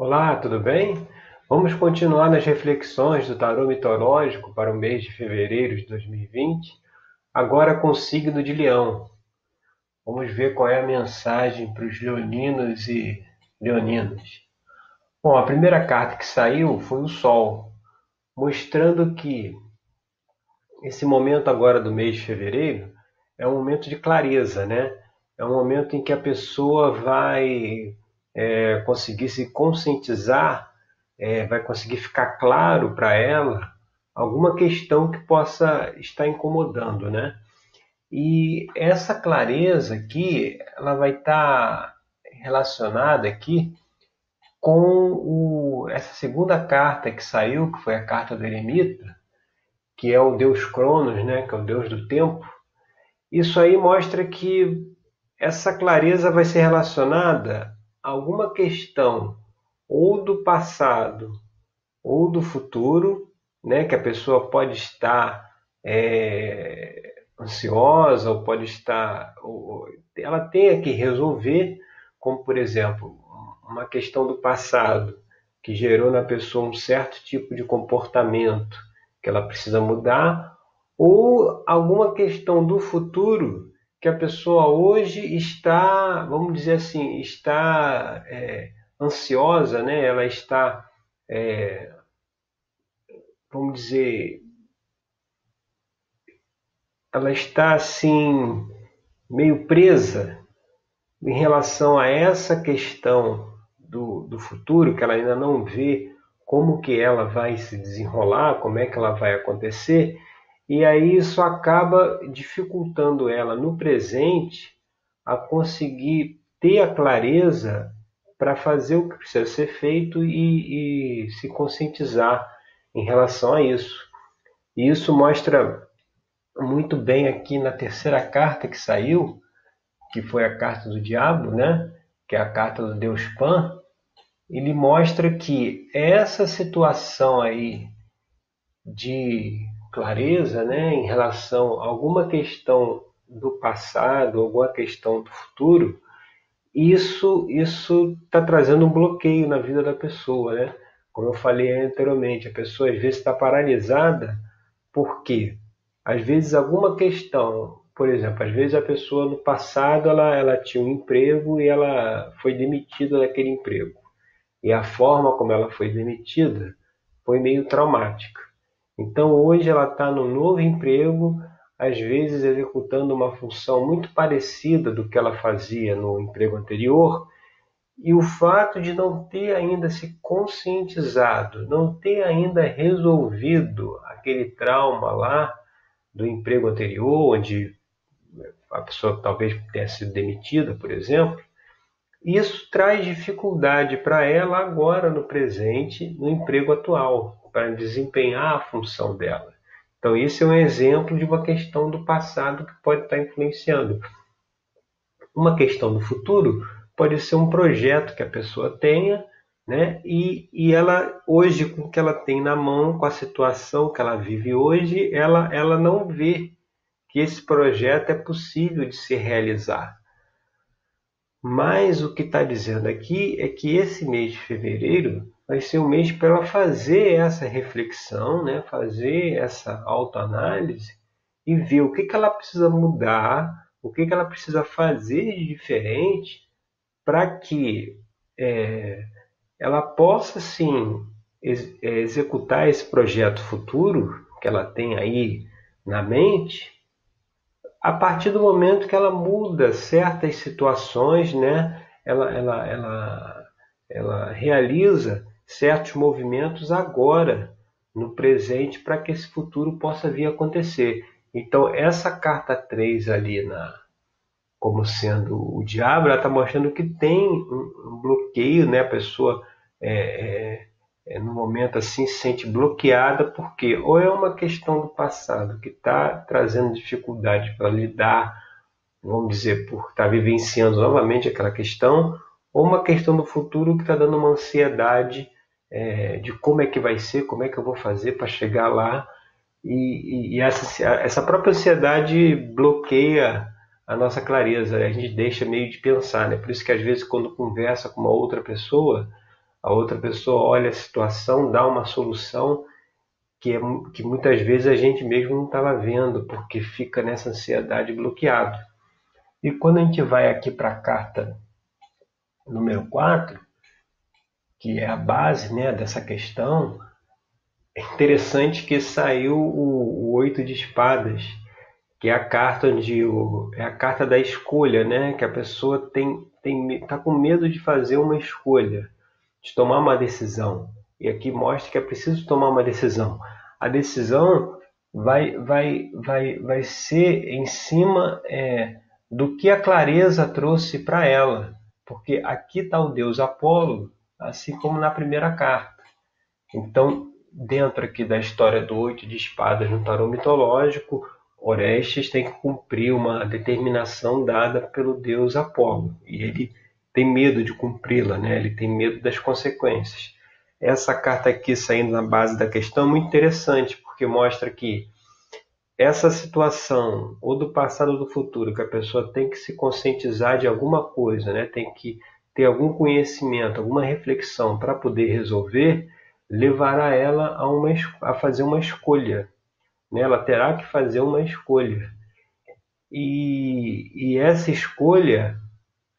Olá, tudo bem? Vamos continuar nas reflexões do tarô mitológico para o mês de fevereiro de 2020, agora com o signo de Leão. Vamos ver qual é a mensagem para os leoninos e leoninas. Bom, a primeira carta que saiu foi o Sol, mostrando que esse momento agora do mês de fevereiro é um momento de clareza, né? É um momento em que a pessoa vai é, conseguir se conscientizar, é, vai conseguir ficar claro para ela alguma questão que possa estar incomodando, né? E essa clareza aqui, ela vai estar relacionada aqui com o, essa segunda carta que saiu, que foi a carta do eremita, que é o deus Cronos, né, que é o deus do tempo. Isso aí mostra que essa clareza vai ser relacionada alguma questão ou do passado ou do futuro, né, que a pessoa pode estar é, ansiosa ou pode estar, ou, ela tenha que resolver, como por exemplo uma questão do passado que gerou na pessoa um certo tipo de comportamento que ela precisa mudar, ou alguma questão do futuro que a pessoa hoje está, vamos dizer assim, está é, ansiosa, né? Ela está, é, vamos dizer, ela está assim meio presa em relação a essa questão do, do futuro que ela ainda não vê como que ela vai se desenrolar, como é que ela vai acontecer e aí isso acaba dificultando ela no presente a conseguir ter a clareza para fazer o que precisa ser feito e, e, se conscientizar em relação a isso. E isso mostra muito bem aqui na terceira carta que saiu, que foi a carta do diabo, né? que é a carta do Deus Pan, ele mostra que essa situação aí de clareza né, em relação a alguma questão do passado, alguma questão do futuro, isso isso está trazendo um bloqueio na vida da pessoa, né? Como eu falei anteriormente, a pessoa às vezes está paralisada porque às vezes alguma questão, por exemplo, às vezes a pessoa no passado ela, ela tinha um emprego e ela foi demitida daquele emprego e a forma como ela foi demitida foi meio traumática. Então hoje ela está no novo emprego, às vezes executando uma função muito parecida do que ela fazia no emprego anterior, e o fato de não ter ainda se conscientizado, não ter ainda resolvido aquele trauma lá do emprego anterior, onde a pessoa talvez tenha sido demitida, por exemplo, isso traz dificuldade para ela agora no presente, no emprego atual para desempenhar a função dela. Então, isso é um exemplo de uma questão do passado que pode estar influenciando. Uma questão do futuro pode ser um projeto que a pessoa tenha, né? E, e ela, hoje, com o que ela tem na mão, com a situação que ela vive hoje, ela, ela não vê que esse projeto é possível de se realizar. Mas o que está dizendo aqui é que esse mês de fevereiro vai ser um mês para ela fazer essa reflexão, né? fazer essa autoanálise e ver o que, que ela precisa mudar, o que, que ela precisa fazer de diferente para que é, ela possa sim ex é, executar esse projeto futuro que ela tem aí na mente a partir do momento que ela muda certas situações, né? ela, ela, ela, ela realiza certos movimentos agora, no presente, para que esse futuro possa vir a acontecer. Então, essa carta 3 ali, na, como sendo o diabo, ela está mostrando que tem um, bloqueio, né? a pessoa é, é, é, no momento assim se sente bloqueada, porque ou é uma questão do passado que está trazendo dificuldade para lidar, vamos dizer, por estar tá vivenciando novamente aquela questão, ou uma questão do futuro que está dando uma ansiedade é, de como é que vai ser, como é que eu vou fazer para chegar lá. E, e, essa, essa própria ansiedade bloqueia a nossa clareza, a gente deixa meio de pensar, né? Por isso que às vezes quando conversa com uma outra pessoa, a outra pessoa olha a situação, dá uma solução que, é, que muitas vezes a gente mesmo não estava vendo, porque fica nessa ansiedade bloqueado. E quando a gente vai aqui para a carta número 4, que é a base né, dessa questão, é interessante que saiu o, o oito de espadas, que é a carta onde o, é a carta da escolha, né? Que a pessoa tem tem tá com medo de fazer uma escolha, de tomar uma decisão. E aqui mostra que é preciso tomar uma decisão. A decisão vai vai vai vai ser em cima é, do que a clareza trouxe para ela, porque aqui está o deus Apolo, assim como na primeira carta. Então, dentro aqui da história do oito de espadas no tarô mitológico, Orestes tem que cumprir uma determinação dada pelo deus Apolo e ele tem medo de cumpri-la, né? ele tem medo das consequências. Essa carta aqui, saindo na base da questão, é muito interessante, porque mostra que essa situação, ou do passado ou do futuro, que a pessoa tem que se conscientizar de alguma coisa, né? tem que ter algum conhecimento, alguma reflexão para poder resolver, levará ela a, uma, a fazer uma escolha né? Ela terá que fazer uma escolha. E, e essa escolha,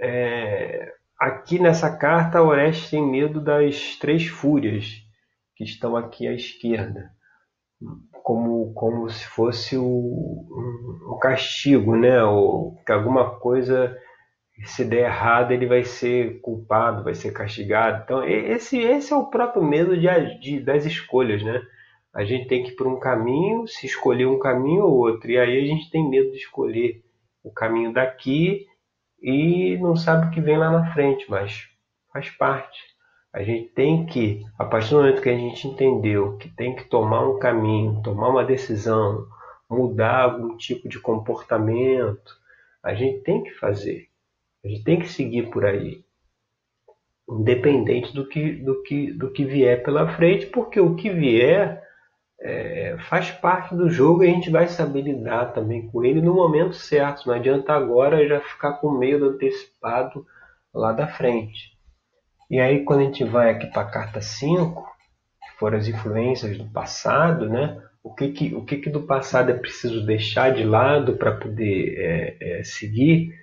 é, aqui nessa carta, Orestes tem medo das três fúrias que estão aqui à esquerda, como, como se fosse o, um, castigo, né? Ou que alguma coisa se der errado ele vai ser culpado, vai ser castigado. Então esse, esse é o próprio medo de, de das escolhas, né? A gente tem que ir por um caminho, se escolher um caminho ou outro. E aí a gente tem medo de escolher o caminho daqui e não sabe o que vem lá na frente, mas faz parte. A gente tem que, a partir do momento que a gente entendeu que tem que tomar um caminho, tomar uma decisão, mudar algum tipo de comportamento, a gente tem que fazer. A gente tem que seguir por aí. Independente do que, do que, do que vier pela frente, porque o que vier é, faz parte do jogo e a gente vai saber lidar também com ele no momento certo. Não adianta agora já ficar com medo antecipado lá da frente. E aí quando a gente vai aqui para a carta 5, que foram as influências do passado, né? O que, que, o que, que do passado é preciso deixar de lado para poder é, é, seguir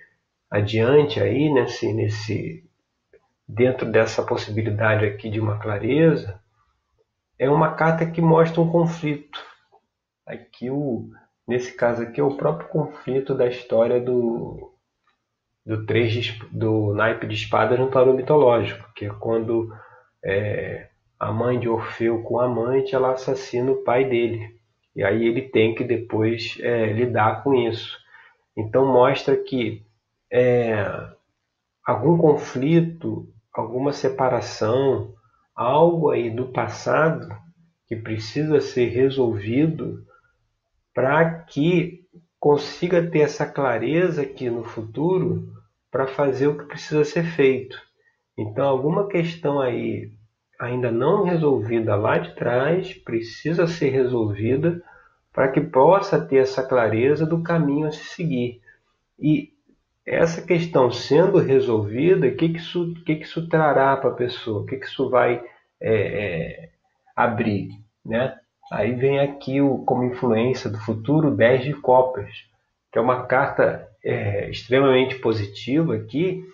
adiante aí nesse, nesse dentro dessa possibilidade aqui de uma clareza é uma carta que mostra um conflito. Aqui o, nesse caso aqui é o próprio conflito da história do do três de, do naipe de espadas no tarô mitológico, que é quando é, a mãe de Orfeu com a amante ela assassina o pai dele e aí ele tem que depois é, lidar com isso. Então mostra que é, algum conflito, alguma separação, algo aí do passado que precisa ser resolvido para que consiga ter essa clareza aqui no futuro para fazer o que precisa ser feito. Então, alguma questão aí ainda não resolvida lá de trás precisa ser resolvida para que possa ter essa clareza do caminho a se seguir. E essa questão sendo resolvida, o que, que, isso, que, que isso trará para a pessoa? O que, que isso vai é, é, abrir? Né? Aí vem aqui o, como influência do futuro 10 de copas, que é uma carta é, extremamente positiva aqui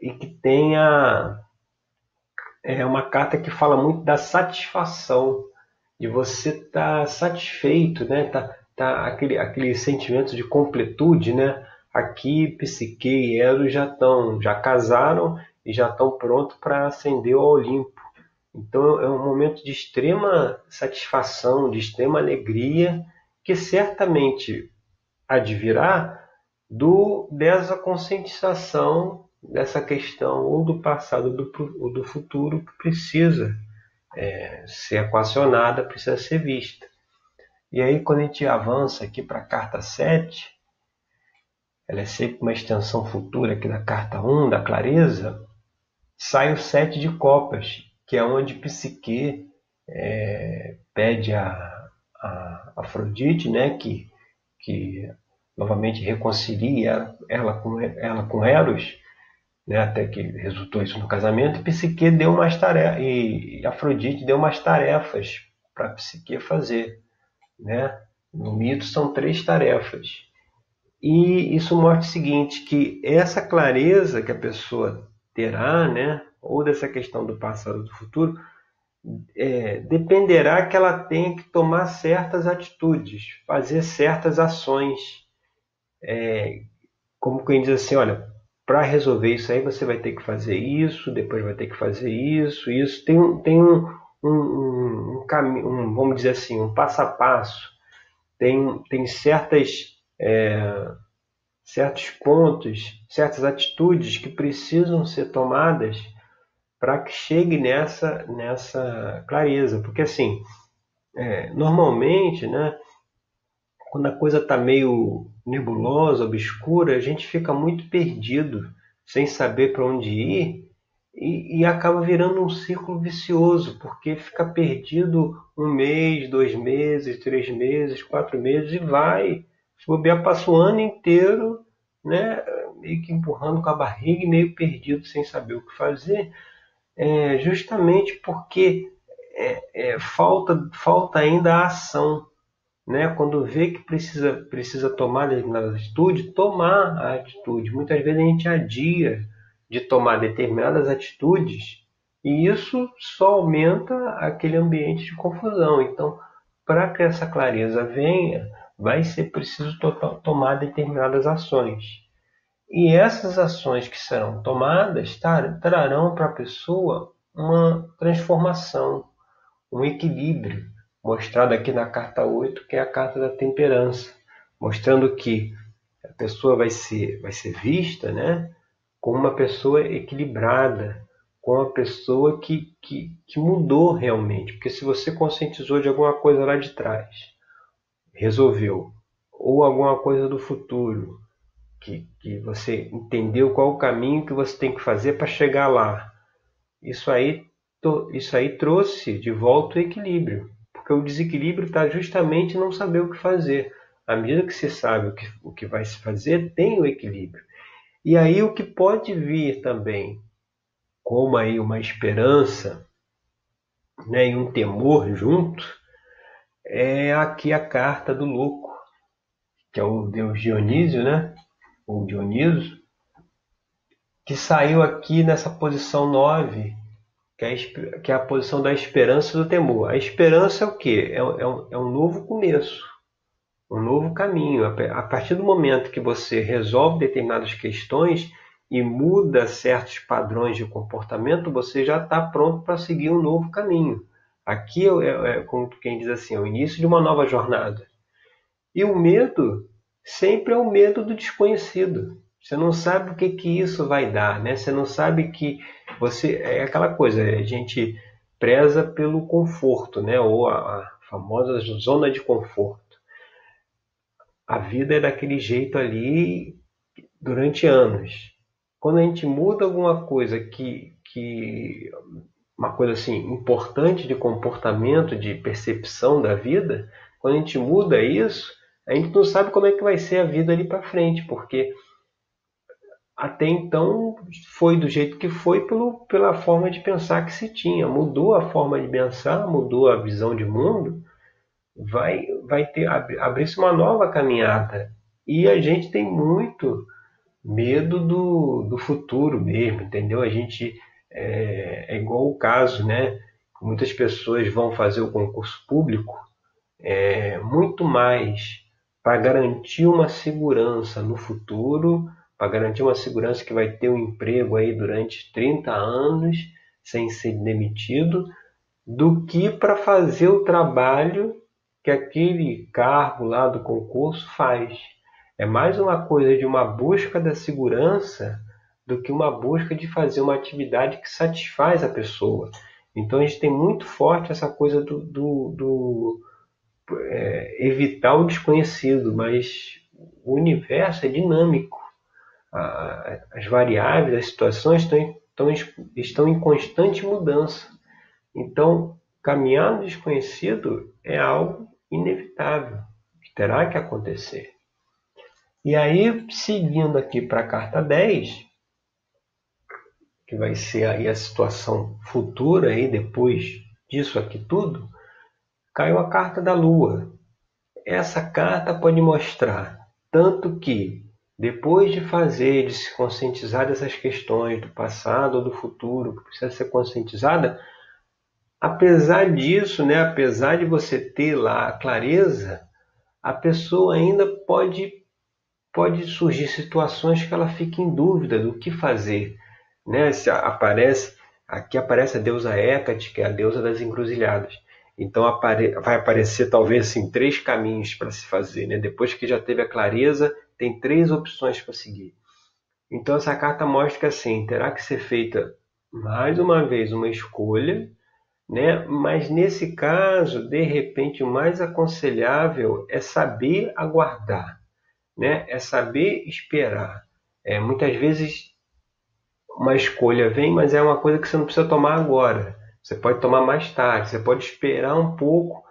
e que tem a, é uma carta que fala muito da satisfação, de você estar tá satisfeito, né? Tá, tá aquele, aquele sentimento de completude, né? Aqui Psique e Eros já estão, já casaram e já estão prontos para ascender ao Olimpo. Então é um momento de extrema satisfação, de extrema alegria, que certamente advirá do, dessa conscientização dessa questão ou do passado ou do futuro que precisa é, ser equacionada, precisa ser vista. E aí, quando a gente avança aqui para a carta 7, ela é sempre uma extensão futura aqui da carta 1, da clareza, sai o sete de copas, que é onde Psique é, pede a, a Afrodite, né, que, que novamente reconcilia ela, ela, com, ela com Eros, né, até que resultou isso no casamento, e Psique deu umas tarefas, e Afrodite deu umas tarefas para Psique fazer. Né? No mito são três tarefas. E isso mostra o seguinte, que essa clareza que a pessoa terá, né, ou dessa questão do passado do futuro, é, dependerá que ela tenha que tomar certas atitudes, fazer certas ações. É, como quem diz assim, olha, para resolver isso aí você vai ter que fazer isso, depois vai ter que fazer isso, isso. Tem, tem um, um, um, um, vamos dizer assim, um passo a passo. Tem, tem certas, é, certos pontos, certas atitudes que precisam ser tomadas para que chegue nessa, nessa clareza. Porque, assim, é, normalmente, né, quando a coisa está meio nebulosa, obscura, a gente fica muito perdido, sem saber para onde ir, e, e, acaba virando um círculo vicioso, porque fica perdido um mês, dois meses, três meses, quatro meses, e vai. Se bobear, passa o ano inteiro, né, meio que empurrando com a barriga e meio perdido, sem saber o que fazer é, justamente porque é, é, falta, falta ainda a ação. Né? Quando vê que precisa, precisa tomar determinada atitude, tomar a atitude. Muitas vezes a gente adia de tomar determinadas atitudes e isso só aumenta aquele ambiente de confusão. Então, para que essa clareza venha, vai ser preciso to tomar determinadas ações. E essas ações que serão tomadas trarão para a pessoa uma transformação, um equilíbrio, mostrado aqui na carta 8, que é a carta da temperança, mostrando que a pessoa vai ser, vai ser vista né, como uma pessoa equilibrada, como uma pessoa que, que, que mudou realmente. Porque se você conscientizou de alguma coisa lá de trás, resolveu, ou alguma coisa do futuro, que, que você entendeu qual o caminho que você tem que fazer para chegar lá. Isso aí, isso aí trouxe de volta o equilíbrio, porque o desequilíbrio está justamente não saber o que fazer. À medida que você sabe o que, o que vai se fazer, tem o equilíbrio. E aí o que pode vir também, como aí uma esperança né, e um temor junto, é aqui a carta do louco, que é o deus Dionísio, né? ou Dioniso, que saiu aqui nessa posição 9, que é, que é a posição da esperança e do temor. A esperança é o quê? É, é, um, é um novo começo, um novo caminho. A partir do momento que você resolve determinadas questões e muda certos padrões de comportamento, você já está pronto para seguir um novo caminho. Aqui é, é, como quem diz assim, é o início de uma nova jornada. E o medo sempre é o medo do desconhecido. Você não sabe o que, que isso vai dar, né? Você não sabe que você é aquela coisa. A gente preza pelo conforto, né? Ou a, a famosa zona de conforto. A vida é daquele jeito ali durante anos. Quando a gente muda alguma coisa que, que uma coisa assim importante de comportamento, de percepção da vida, quando a gente muda isso, a gente não sabe como é que vai ser a vida ali para frente, porque até então foi do jeito que foi pelo, pela forma de pensar que se tinha. Mudou a forma de pensar, mudou a visão de mundo, vai, vai ter abrir-se uma nova caminhada. E a gente tem muito medo do, do futuro mesmo, entendeu? A gente é, é igual o caso, né? Muitas pessoas vão fazer o concurso público é, muito mais para garantir uma segurança no futuro, para garantir uma segurança que vai ter um emprego aí durante 30 anos sem ser demitido, do que para fazer o trabalho que aquele cargo lá do concurso faz. É mais uma coisa de uma busca da segurança do que uma busca de fazer uma atividade que satisfaz a pessoa. Então a gente tem muito forte essa coisa do, do, do é, evitar o desconhecido, mas o universo é dinâmico. As variáveis, as situações estão, estão, estão em constante mudança. Então, caminhar no desconhecido é algo inevitável, que terá que acontecer. E aí, seguindo aqui para a carta 10, que vai ser aí a situação futura aí depois disso aqui tudo, caiu a carta da Lua. Essa carta pode mostrar tanto que depois de fazer, de se conscientizar dessas questões do passado ou do futuro que precisa ser conscientizada, apesar disso, né, apesar de você ter lá a clareza, a pessoa ainda pode pode surgir situações que ela fique em dúvida do que fazer, né? Aparece aqui aparece a deusa Hecate, que é a deusa das encruzilhadas. Então apare, vai aparecer talvez assim três caminhos para se fazer, né? Depois que já teve a clareza, tem três opções para seguir. Então essa carta mostra que assim terá que ser feita mais uma vez uma escolha, né? Mas nesse caso, de repente, o mais aconselhável é saber aguardar, né? É saber esperar. É, muitas vezes uma escolha vem, mas é uma coisa que você não precisa tomar agora. Você pode tomar mais tarde, você pode esperar um pouco.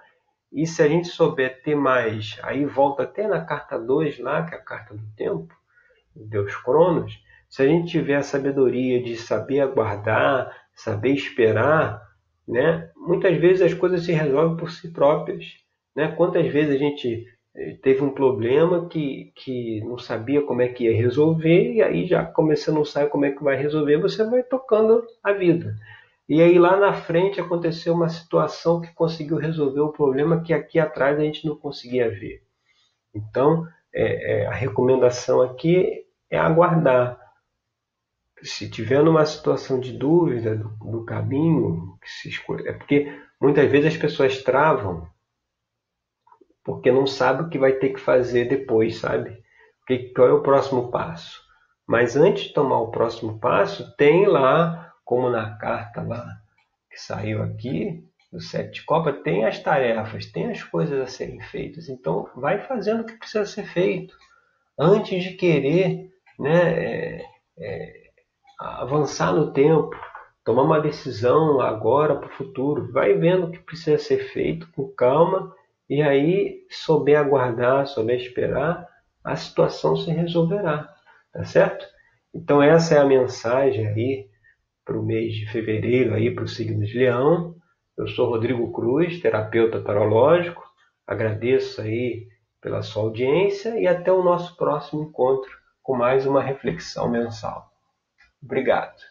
E se a gente souber ter mais, aí volta até na carta 2 lá, que é a carta do tempo, Deus Cronos. Se a gente tiver a sabedoria de saber aguardar, saber esperar, né? Muitas vezes as coisas se resolvem por si próprias, né? Quantas vezes a gente teve um problema que, que não sabia como é que ia resolver, e aí já começando não sabe como é que vai resolver, você vai tocando a vida. E aí lá na frente aconteceu uma situação que conseguiu resolver o problema que aqui atrás a gente não conseguia ver. Então, é, é, a recomendação aqui é aguardar. Se tiver numa situação de dúvida do, do caminho é porque muitas vezes as pessoas travam porque não sabe o que vai ter que fazer depois, sabe? Que, qual é o próximo passo? Mas antes de tomar o próximo passo, tem lá, como na carta lá que saiu aqui, do sete de copa, tem as tarefas, tem as coisas a serem feitas. Então, vai fazendo o que precisa ser feito. Antes de querer né, é, é, avançar no tempo, tomar uma decisão agora para o futuro, vai vendo o que precisa ser feito com calma e aí, souber aguardar, souber esperar, a situação se resolverá, tá certo? Então essa é a mensagem aí para o mês de fevereiro aí para o signo de Leão. Eu sou Rodrigo Cruz, terapeuta tarológico. Agradeço aí pela sua audiência e até o nosso próximo encontro com mais uma reflexão mensal. Obrigado.